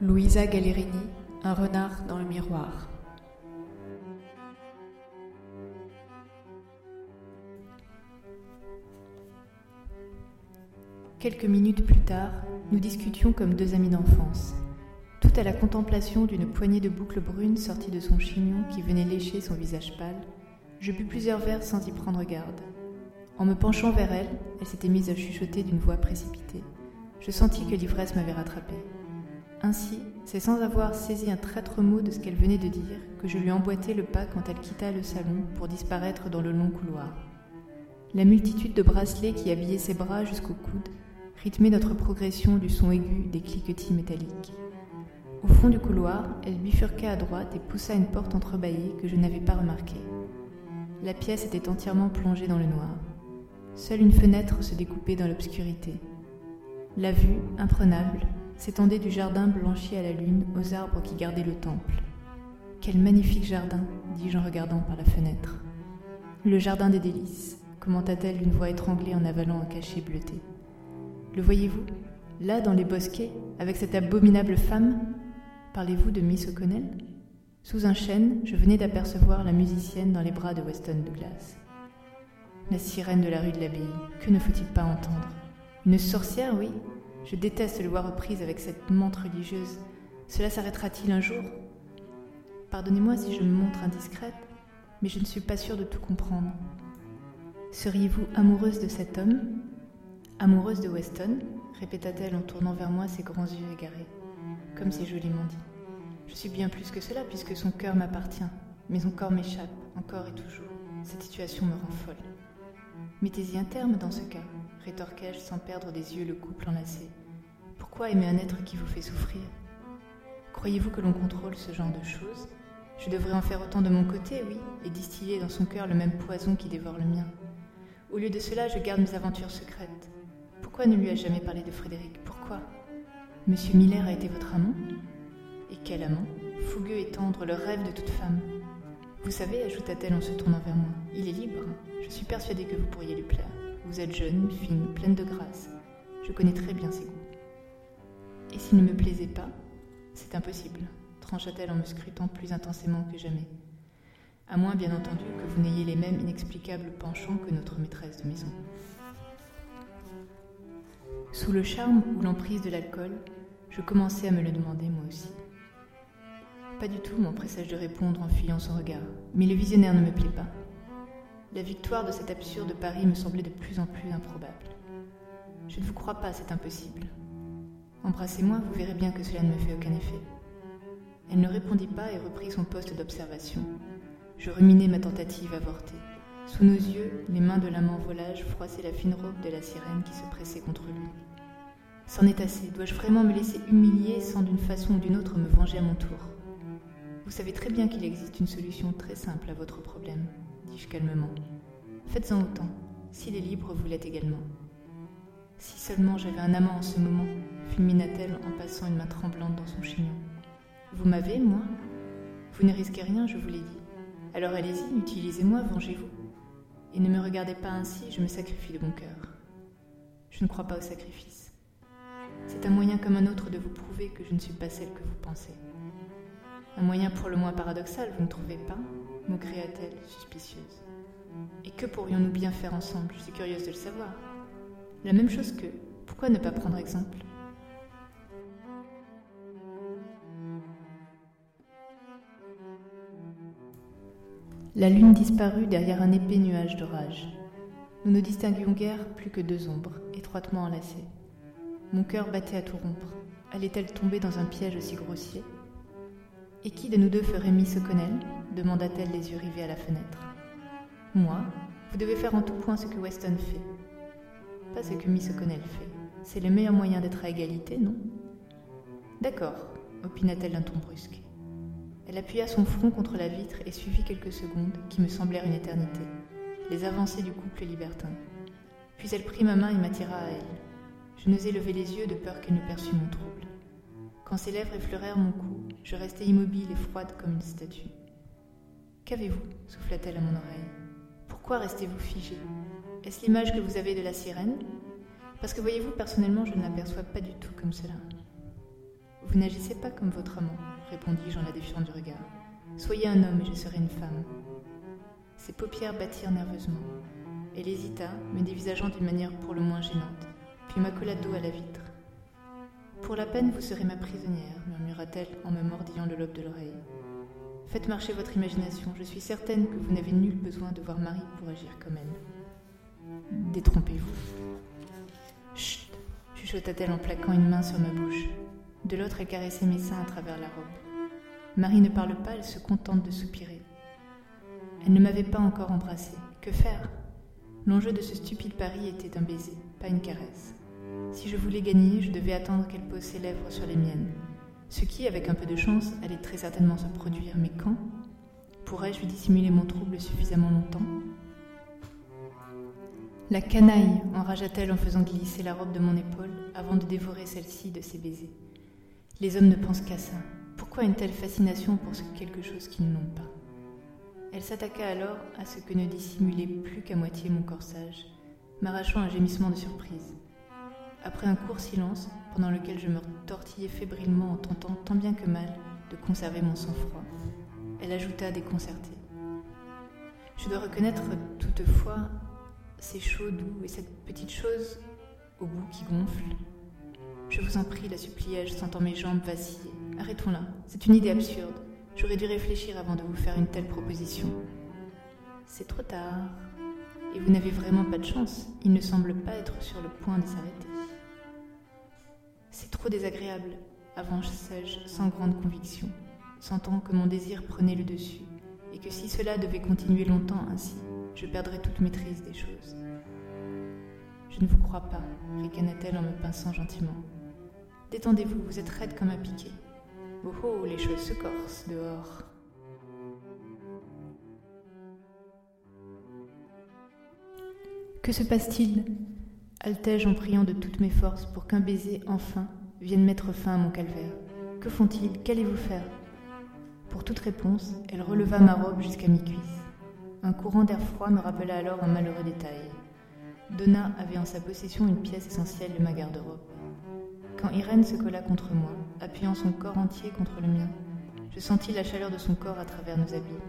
Louisa Gallerini, Un renard dans le miroir. Quelques minutes plus tard, nous discutions comme deux amis d'enfance, tout à la contemplation d'une poignée de boucles brunes sorties de son chignon qui venait lécher son visage pâle. Je bus plusieurs verres sans y prendre garde. En me penchant vers elle, elle s'était mise à chuchoter d'une voix précipitée. Je sentis que l'ivresse m'avait rattrapé. Ainsi, c'est sans avoir saisi un traître mot de ce qu'elle venait de dire que je lui emboîtai le pas quand elle quitta le salon pour disparaître dans le long couloir. La multitude de bracelets qui habillaient ses bras jusqu'au coude rythmait notre progression du son aigu des cliquetis métalliques. Au fond du couloir, elle bifurqua à droite et poussa une porte entrebâillée que je n'avais pas remarquée. La pièce était entièrement plongée dans le noir. Seule une fenêtre se découpait dans l'obscurité. La vue, imprenable, s'étendait du jardin blanchi à la lune aux arbres qui gardaient le temple. Quel magnifique jardin, dis-je en regardant par la fenêtre. Le jardin des délices, commenta-t-elle d'une voix étranglée en avalant un cachet bleuté. Le voyez-vous Là, dans les bosquets, avec cette abominable femme? Parlez-vous de Miss O'Connell? Sous un chêne, je venais d'apercevoir la musicienne dans les bras de Weston Douglas. La sirène de la rue de l'Abbaye, que ne faut-il pas entendre? Une sorcière, oui, je déteste le voir reprise avec cette menthe religieuse. Cela s'arrêtera-t-il un jour? Pardonnez-moi si je me montre indiscrète, mais je ne suis pas sûre de tout comprendre. Seriez-vous amoureuse de cet homme? Amoureuse de Weston? répéta-t-elle en tournant vers moi ses grands yeux égarés, comme si joliment dit. Je suis bien plus que cela puisque son cœur m'appartient, mais son corps m'échappe, encore et toujours. Cette situation me rend folle. Mettez-y un terme dans ce cas, rétorquai-je sans perdre des yeux le couple enlacé. Pourquoi aimer un être qui vous fait souffrir? Croyez-vous que l'on contrôle ce genre de choses? Je devrais en faire autant de mon côté, oui, et distiller dans son cœur le même poison qui dévore le mien. Au lieu de cela, je garde mes aventures secrètes. Pourquoi ne lui ai-je jamais parlé de Frédéric? Pourquoi? Monsieur Miller a été votre amant? Et quel amant? Fougueux et tendre, le rêve de toute femme. Vous savez, ajouta-t-elle en se tournant vers moi, il est libre. Je suis persuadée que vous pourriez lui plaire. Vous êtes jeune, fine, pleine de grâce. Je connais très bien ses goûts. Et s'il ne me plaisait pas C'est impossible, trancha-t-elle en me scrutant plus intensément que jamais. À moins, bien entendu, que vous n'ayez les mêmes inexplicables penchants que notre maîtresse de maison. Sous le charme ou l'emprise de l'alcool, je commençais à me le demander moi aussi. Pas du tout, m'empressai-je de répondre en fuyant son regard, mais le visionnaire ne me plaît pas. La victoire de cet absurde pari me semblait de plus en plus improbable. Je ne vous crois pas, c'est impossible. Embrassez-moi, vous verrez bien que cela ne me fait aucun effet. Elle ne répondit pas et reprit son poste d'observation. Je ruminais ma tentative avortée. Sous nos yeux, les mains de l'amant volage froissaient la fine robe de la sirène qui se pressait contre lui. C'en est assez. Dois-je vraiment me laisser humilier sans d'une façon ou d'une autre me venger à mon tour? Vous savez très bien qu'il existe une solution très simple à votre problème, dis-je calmement. Faites-en autant. S'il est libre, vous l'êtes également. Si seulement j'avais un amant en ce moment, fulmina-t-elle en passant une main tremblante dans son chignon. Vous m'avez, moi? Vous ne risquez rien, je vous l'ai dit. Alors allez-y, utilisez-moi, vengez-vous. Et ne me regardez pas ainsi, je me sacrifie de bon cœur. Je ne crois pas au sacrifice. C'est un moyen comme un autre de vous prouver que je ne suis pas celle que vous pensez. Un moyen pour le moins paradoxal, vous ne trouvez pas? M'occria-t-elle, suspicieuse. Et que pourrions-nous bien faire ensemble? Je suis curieuse de le savoir. La même chose que, pourquoi ne pas prendre exemple? La lune disparut derrière un épais nuage d'orage. Nous ne distinguions guère plus que deux ombres, étroitement enlacées. Mon cœur battait à tout rompre. Allait-elle tomber dans un piège aussi grossier? Et qui de nous deux ferait Miss O'Connell demanda-t-elle les yeux rivés à la fenêtre. Moi, vous devez faire en tout point ce que Weston fait. Pas ce que Miss O'Connell fait. C'est le meilleur moyen d'être à égalité, non? D'accord, opina-t-elle d'un ton brusque. Elle appuya son front contre la vitre et suivit quelques secondes, qui me semblèrent une éternité, les avancées du couple libertin. Puis elle prit ma main et m'attira à elle. Je n'osais lever les yeux de peur qu'elle ne perçût mon trouble. Quand ses lèvres effleurèrent mon cou, je restai immobile et froide comme une statue. Qu'avez-vous? souffla-t-elle à mon oreille. Pourquoi restez-vous figé? Est-ce l'image que vous avez de la sirène? Parce que voyez-vous, personnellement, je ne l'aperçois pas du tout comme cela. Vous n'agissez pas comme votre amant, répondis-je en la défiant du regard. Soyez un homme et je serai une femme. Ses paupières battirent nerveusement. Elle hésita, me dévisageant d'une manière pour le moins gênante, puis m'accola dos à la vitre. Pour la peine, vous serez ma prisonnière, murmura-t-elle en me mordillant le lobe de l'oreille. Faites marcher votre imagination, je suis certaine que vous n'avez nul besoin de voir Marie pour agir comme elle. Détrompez-vous. Chut chuchota-t-elle en plaquant une main sur ma bouche. De l'autre, elle caressait mes seins à travers la robe. Marie ne parle pas, elle se contente de soupirer. Elle ne m'avait pas encore embrassée. Que faire? L'enjeu de ce stupide pari était un baiser, pas une caresse. Si je voulais gagner, je devais attendre qu'elle pose ses lèvres sur les miennes. Ce qui, avec un peu de chance, allait très certainement se produire, mais quand? Pourrais-je lui dissimuler mon trouble suffisamment longtemps? La canaille enragea-t-elle en faisant glisser la robe de mon épaule avant de dévorer celle-ci de ses baisers? Les hommes ne pensent qu'à ça. Pourquoi une telle fascination pour quelque chose qu'ils n'ont pas? Elle s'attaqua alors à ce que ne dissimulait plus qu'à moitié mon corsage, m'arrachant un gémissement de surprise. Après un court silence, pendant lequel je me tortillais fébrilement en tentant tant bien que mal de conserver mon sang-froid, elle ajouta déconcertée. Je dois reconnaître toutefois ces chauds doux et cette petite chose au bout qui gonfle. Je vous en prie, la suppliai-je, sentant mes jambes vaciller. Arrêtons là, c'est une idée absurde. J'aurais dû réfléchir avant de vous faire une telle proposition. C'est trop tard. Et vous n'avez vraiment pas de chance. Il ne semble pas être sur le point de s'arrêter. C'est trop désagréable, avançai-je sans grande conviction, sentant que mon désir prenait le dessus, et que si cela devait continuer longtemps ainsi, je perdrais toute maîtrise des choses. Je ne vous crois pas, ricana-t-elle en me pinçant gentiment. Détendez-vous, vous êtes raide comme un piquet. Oh oh, les choses se corsent dehors. Que se passe-t-il? Altai-je en priant de toutes mes forces pour qu'un baiser, enfin, vienne mettre fin à mon calvaire. Que font-ils? Qu'allez-vous faire? Pour toute réponse, elle releva ma robe jusqu'à mi-cuisse. Un courant d'air froid me rappela alors un malheureux détail. Donna avait en sa possession une pièce essentielle de ma garde-robe. Quand Irène se colla contre moi, appuyant son corps entier contre le mien, je sentis la chaleur de son corps à travers nos habits.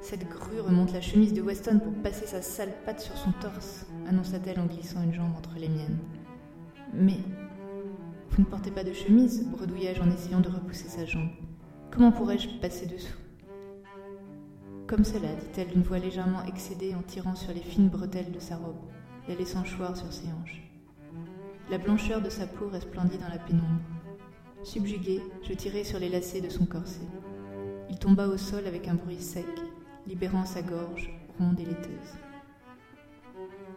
Cette grue remonte la chemise de Weston pour passer sa sale patte sur son torse, annonça-t-elle en glissant une jambe entre les miennes. Mais vous ne portez pas de chemise bredouillai-je en essayant de repousser sa jambe. Comment pourrais-je passer dessous? Comme cela, dit-elle d'une voix légèrement excédée en tirant sur les fines bretelles de sa robe, la laissant choir sur ses hanches. La blancheur de sa peau resplendit dans la pénombre. Subjugué, je tirai sur les lacets de son corset. Il tomba au sol avec un bruit sec, libérant sa gorge ronde et laiteuse.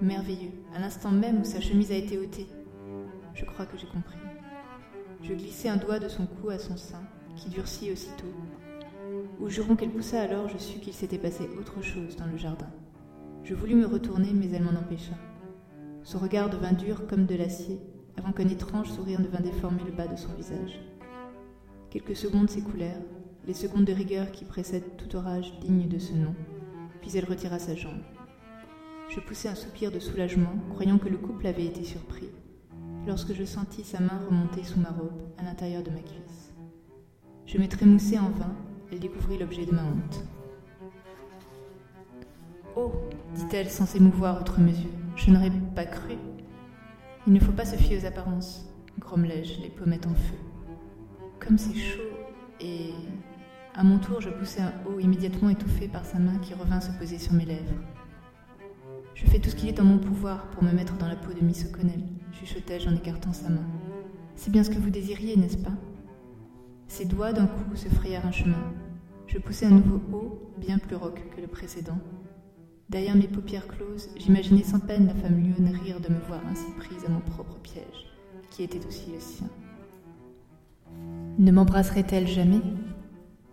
Merveilleux, à l'instant même où sa chemise a été ôtée. Je crois que j'ai compris. Je glissai un doigt de son cou à son sein, qui durcit aussitôt. Au juron qu'elle poussa alors, je sus qu'il s'était passé autre chose dans le jardin. Je voulus me retourner, mais elle m'en empêcha. Son regard devint dur comme de l'acier, avant qu'un étrange sourire ne vînt déformer le bas de son visage. Quelques secondes s'écoulèrent, les secondes de rigueur qui précèdent tout orage digne de ce nom, puis elle retira sa jambe. Je poussai un soupir de soulagement, croyant que le couple avait été surpris, lorsque je sentis sa main remonter sous ma robe, à l'intérieur de ma cuisse. Je me trémoussai en vain, elle découvrit l'objet de ma honte. Oh dit-elle sans s'émouvoir outre mesure, je n'aurais pas cru. Il ne faut pas se fier aux apparences, grommelai-je, les pommettes en feu. Comme c'est chaud et à mon tour, je poussai un haut immédiatement étouffé par sa main qui revint se poser sur mes lèvres. Je fais tout ce qu'il est en mon pouvoir pour me mettre dans la peau de Miss O'Connell, chuchotai-je en écartant sa main. C'est bien ce que vous désiriez, n'est-ce pas? Ses doigts d'un coup se frayèrent un chemin. Je poussai un nouveau haut, bien plus rauque que le précédent. Derrière mes paupières closes, j'imaginais sans peine la femme lionne rire de me voir ainsi prise à mon propre piège, qui était aussi le sien. Ne m'embrasserait-elle jamais?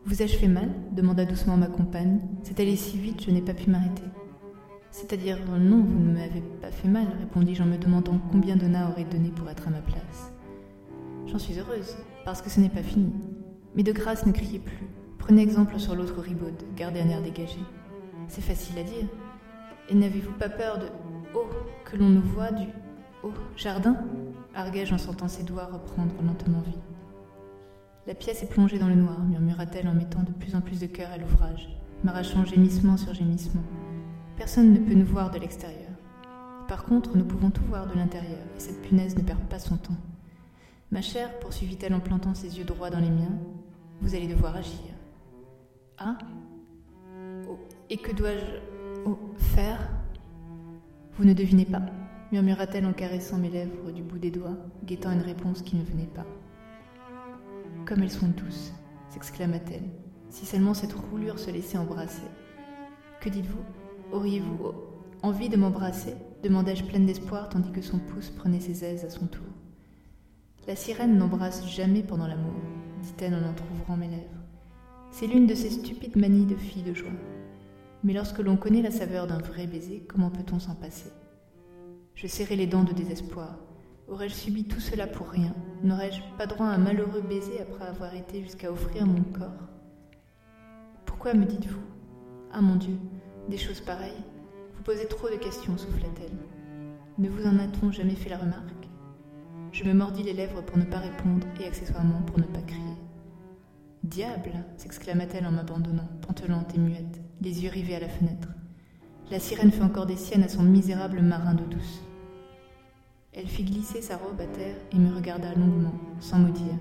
Vous ai-je fait mal? demanda doucement ma compagne. C'est allé si vite, je n'ai pas pu m'arrêter. C'est-à-dire, non, vous ne m'avez pas fait mal, répondis-je en me demandant combien Donna aurait donné pour être à ma place. J'en suis heureuse, parce que ce n'est pas fini. Mais de grâce, ne criez plus. Prenez exemple sur l'autre ribaude, gardez un air dégagé. C'est facile à dire. Et n'avez-vous pas peur de Oh, que l'on nous voit du Oh, jardin arguai-je en sentant ses doigts reprendre lentement vie. La pièce est plongée dans le noir, murmura-t-elle en mettant de plus en plus de cœur à l'ouvrage, m'arrachant gémissement sur gémissement. Personne ne peut nous voir de l'extérieur. Par contre, nous pouvons tout voir de l'intérieur, et cette punaise ne perd pas son temps. Ma chère, poursuivit-elle en plantant ses yeux droits dans les miens, vous allez devoir agir. Ah Et que dois-je oh, faire? Vous ne devinez pas, murmura-t-elle en caressant mes lèvres du bout des doigts, guettant une réponse qui ne venait pas. Comme elles sont douces, s'exclama-t-elle, si seulement cette roulure se laissait embrasser. Que dites-vous? Auriez-vous envie de m'embrasser? demandai-je pleine d'espoir tandis que son pouce prenait ses aises à son tour. La sirène n'embrasse jamais pendant l'amour, dit-elle en entr'ouvrant mes lèvres. C'est l'une de ces stupides manies de fille de joie. Mais lorsque l'on connaît la saveur d'un vrai baiser, comment peut-on s'en passer? Je serrai les dents de désespoir. Aurais-je subi tout cela pour rien? N'aurais-je pas droit à un malheureux baiser après avoir été jusqu'à offrir mon corps? Pourquoi me dites-vous? Ah mon Dieu, des choses pareilles. Vous posez trop de questions, souffla-t-elle. Ne vous en a-t-on jamais fait la remarque? Je me mordis les lèvres pour ne pas répondre et accessoirement pour ne pas crier. Diable! s'exclama-t-elle en m'abandonnant, pantelante et muette, les yeux rivés à la fenêtre. La sirène fait encore des siennes à son misérable marin d'eau douce. Elle fit glisser sa robe à terre et me regarda longuement, sans mot dire.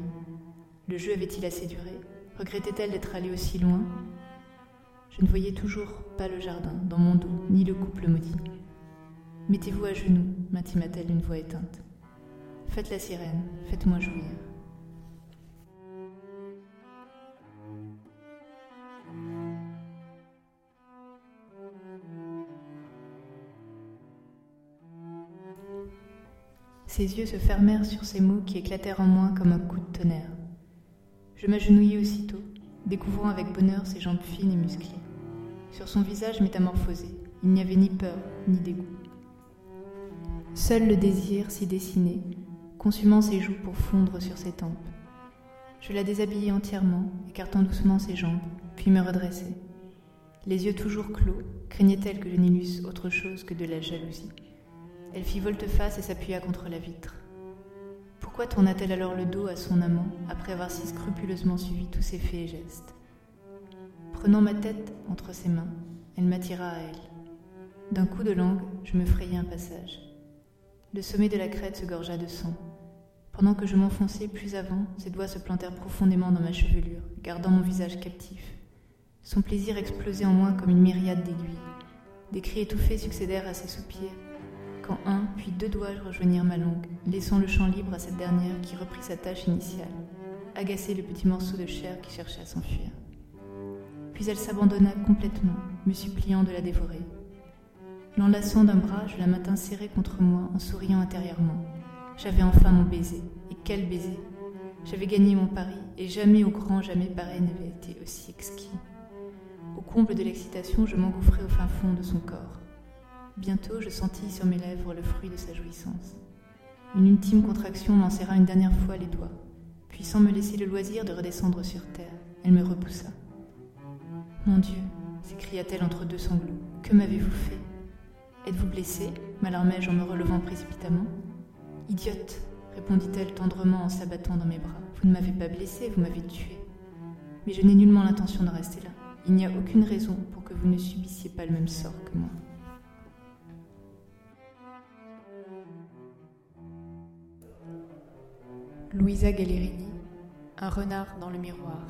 Le jeu avait-il assez duré? Regrettait-elle d'être allée aussi loin? Je ne voyais toujours pas le jardin dans mon dos, ni le couple maudit. Mettez-vous à genoux, m'intima-t-elle d'une voix éteinte. Faites la sirène, faites-moi jouir. Ses yeux se fermèrent sur ces mots qui éclatèrent en moi comme un coup de tonnerre. Je m'agenouillai aussitôt, découvrant avec bonheur ses jambes fines et musclées. Sur son visage métamorphosé, il n'y avait ni peur ni dégoût. Seul le désir s'y dessinait, consumant ses joues pour fondre sur ses tempes. Je la déshabillai entièrement, écartant doucement ses jambes, puis me redressai. Les yeux toujours clos, craignait-elle que je n'y autre chose que de la jalousie. Elle fit volte-face et s'appuya contre la vitre. Pourquoi tourna-t-elle alors le dos à son amant après avoir si scrupuleusement suivi tous ses faits et gestes? Prenant ma tête entre ses mains, elle m'attira à elle. D'un coup de langue, je me frayai un passage. Le sommet de la crête se gorgea de sang. Pendant que je m'enfonçais plus avant, ses doigts se plantèrent profondément dans ma chevelure, gardant mon visage captif. Son plaisir explosait en moi comme une myriade d'aiguilles. Des cris étouffés succédèrent à ses soupirs, quand un, puis deux doigts rejoignirent ma langue, laissant le champ libre à cette dernière qui reprit sa tâche initiale, agacer le petit morceau de chair qui cherchait à s'enfuir. Puis elle s'abandonna complètement, me suppliant de la dévorer. L'enlaçant d'un bras, je la maintins serrée contre moi en souriant intérieurement. J'avais enfin mon baiser, et quel baiser J'avais gagné mon pari, et jamais au grand jamais pareil n'avait été aussi exquis. Au comble de l'excitation, je m'engouffrai au fin fond de son corps. Bientôt, je sentis sur mes lèvres le fruit de sa jouissance. Une ultime contraction m'en serra une dernière fois les doigts, puis sans me laisser le loisir de redescendre sur terre, elle me repoussa. Mon Dieu, s'écria-t-elle entre deux sanglots, que m'avez-vous fait? Êtes-vous blessé? m'alarmai-je en me relevant précipitamment. Idiote, répondit-elle tendrement en s'abattant dans mes bras. Vous ne m'avez pas blessé, vous m'avez tué. Mais je n'ai nullement l'intention de rester là. Il n'y a aucune raison pour que vous ne subissiez pas le même sort que moi. Louisa Gallerini, Un renard dans le miroir.